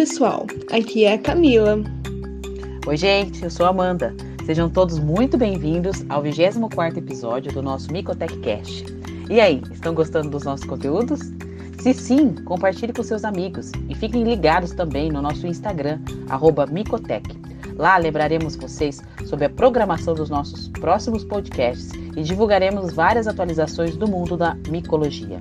pessoal, aqui é a Camila. Oi, gente, eu sou a Amanda. Sejam todos muito bem-vindos ao 24 episódio do nosso Micotech Cast. E aí, estão gostando dos nossos conteúdos? Se sim, compartilhe com seus amigos e fiquem ligados também no nosso Instagram, Micotech. Lá lembraremos vocês sobre a programação dos nossos próximos podcasts e divulgaremos várias atualizações do mundo da micologia.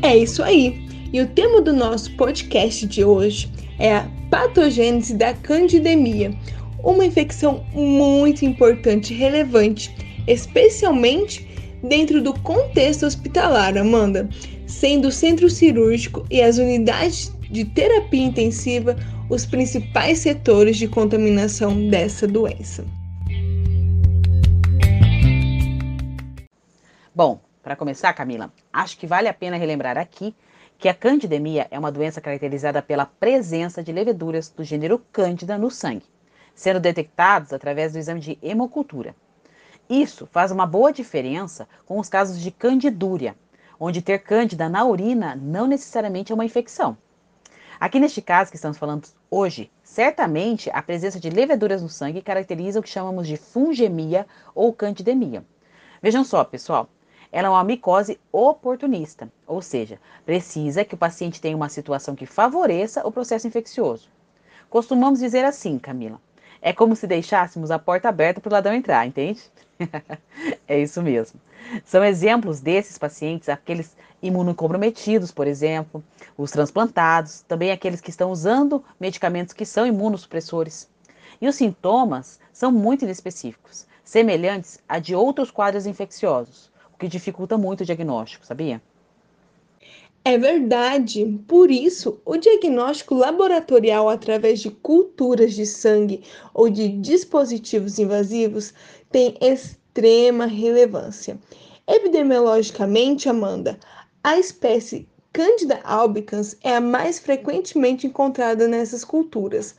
É isso aí! E o tema do nosso podcast de hoje é a patogênese da candidemia, uma infecção muito importante e relevante, especialmente dentro do contexto hospitalar, Amanda, sendo o centro cirúrgico e as unidades de terapia intensiva os principais setores de contaminação dessa doença. Bom, para começar, Camila, acho que vale a pena relembrar aqui que a candidemia é uma doença caracterizada pela presença de leveduras do gênero Cândida no sangue, sendo detectados através do exame de hemocultura. Isso faz uma boa diferença com os casos de candidúria, onde ter cândida na urina não necessariamente é uma infecção. Aqui neste caso que estamos falando hoje, certamente a presença de leveduras no sangue caracteriza o que chamamos de fungemia ou candidemia. Vejam só, pessoal, ela é uma micose oportunista, ou seja, precisa que o paciente tenha uma situação que favoreça o processo infeccioso. Costumamos dizer assim, Camila. É como se deixássemos a porta aberta para o ladrão entrar, entende? é isso mesmo. São exemplos desses pacientes aqueles imunocomprometidos, por exemplo, os transplantados, também aqueles que estão usando medicamentos que são imunossupressores. E os sintomas são muito inespecíficos, semelhantes a de outros quadros infecciosos, que dificulta muito o diagnóstico, sabia? É verdade. Por isso, o diagnóstico laboratorial através de culturas de sangue ou de dispositivos invasivos tem extrema relevância. Epidemiologicamente, Amanda, a espécie Candida albicans é a mais frequentemente encontrada nessas culturas.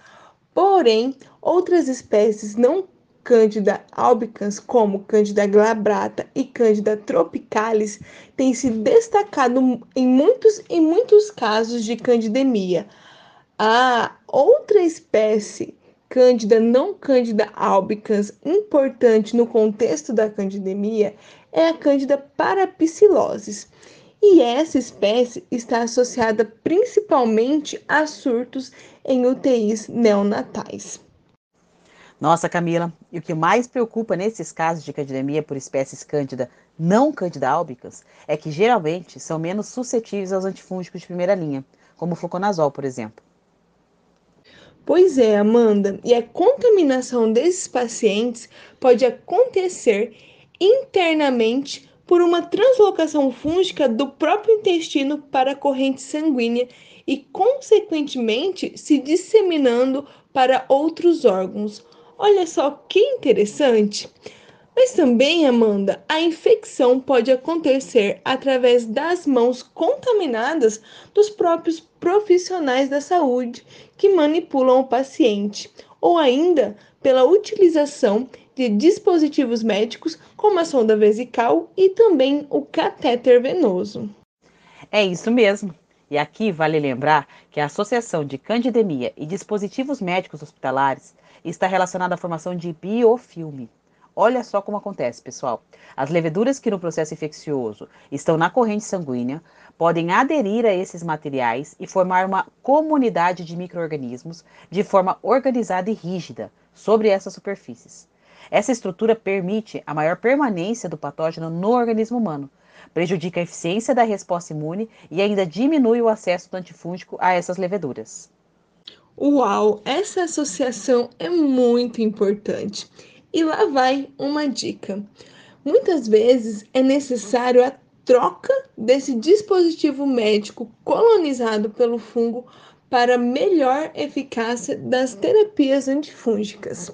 Porém, outras espécies não Cândida albicans, como Cândida glabrata e Cândida tropicalis, têm se destacado em muitos e muitos casos de candidemia. A outra espécie, Cândida não Cândida albicans, importante no contexto da candidemia, é a Cândida parapsilosis. E essa espécie está associada principalmente a surtos em UTIs neonatais. Nossa, Camila, e o que mais preocupa nesses casos de candidemia por espécies cândida não cândida albicans é que geralmente são menos suscetíveis aos antifúngicos de primeira linha, como o fluconazol, por exemplo. Pois é, Amanda, e a contaminação desses pacientes pode acontecer internamente por uma translocação fúngica do próprio intestino para a corrente sanguínea e, consequentemente, se disseminando para outros órgãos, Olha só que interessante. Mas também, Amanda, a infecção pode acontecer através das mãos contaminadas dos próprios profissionais da saúde que manipulam o paciente, ou ainda pela utilização de dispositivos médicos como a sonda vesical e também o catéter venoso. É isso mesmo. E aqui vale lembrar que a associação de candidemia e dispositivos médicos hospitalares está relacionada à formação de biofilme. Olha só como acontece, pessoal. As leveduras que no processo infeccioso estão na corrente sanguínea podem aderir a esses materiais e formar uma comunidade de microorganismos de forma organizada e rígida sobre essas superfícies. Essa estrutura permite a maior permanência do patógeno no organismo humano, prejudica a eficiência da resposta imune e ainda diminui o acesso do antifúngico a essas leveduras. Uau, essa associação é muito importante. E lá vai uma dica. Muitas vezes é necessário a troca desse dispositivo médico colonizado pelo fungo para melhor eficácia das terapias antifúngicas.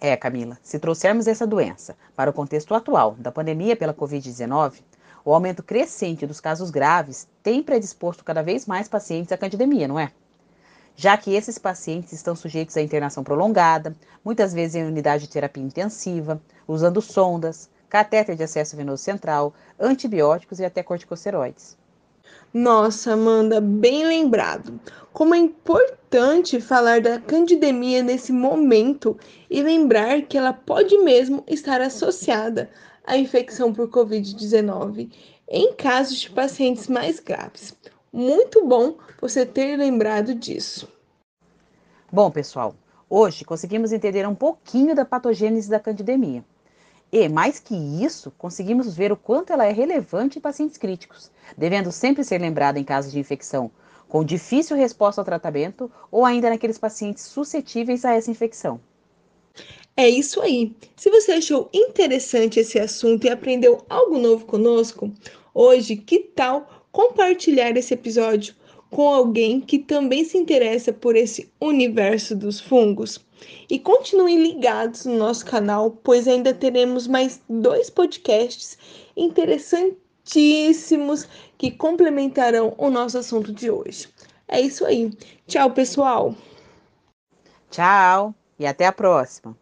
É, Camila, se trouxermos essa doença para o contexto atual da pandemia pela Covid-19, o aumento crescente dos casos graves tem predisposto cada vez mais pacientes à candidemia, não é? Já que esses pacientes estão sujeitos à internação prolongada, muitas vezes em unidade de terapia intensiva, usando sondas, catéter de acesso venoso central, antibióticos e até corticosteroides. Nossa, Amanda, bem lembrado. Como é importante falar da candidemia nesse momento e lembrar que ela pode mesmo estar associada à infecção por Covid-19 em casos de pacientes mais graves. Muito bom você ter lembrado disso. Bom, pessoal, hoje conseguimos entender um pouquinho da patogênese da candidemia. E, mais que isso, conseguimos ver o quanto ela é relevante em pacientes críticos, devendo sempre ser lembrada em casos de infecção com difícil resposta ao tratamento ou ainda naqueles pacientes suscetíveis a essa infecção. É isso aí. Se você achou interessante esse assunto e aprendeu algo novo conosco, hoje, que tal compartilhar esse episódio com alguém que também se interessa por esse universo dos fungos? E continuem ligados no nosso canal, pois ainda teremos mais dois podcasts interessantíssimos que complementarão o nosso assunto de hoje. É isso aí. Tchau, pessoal. Tchau e até a próxima.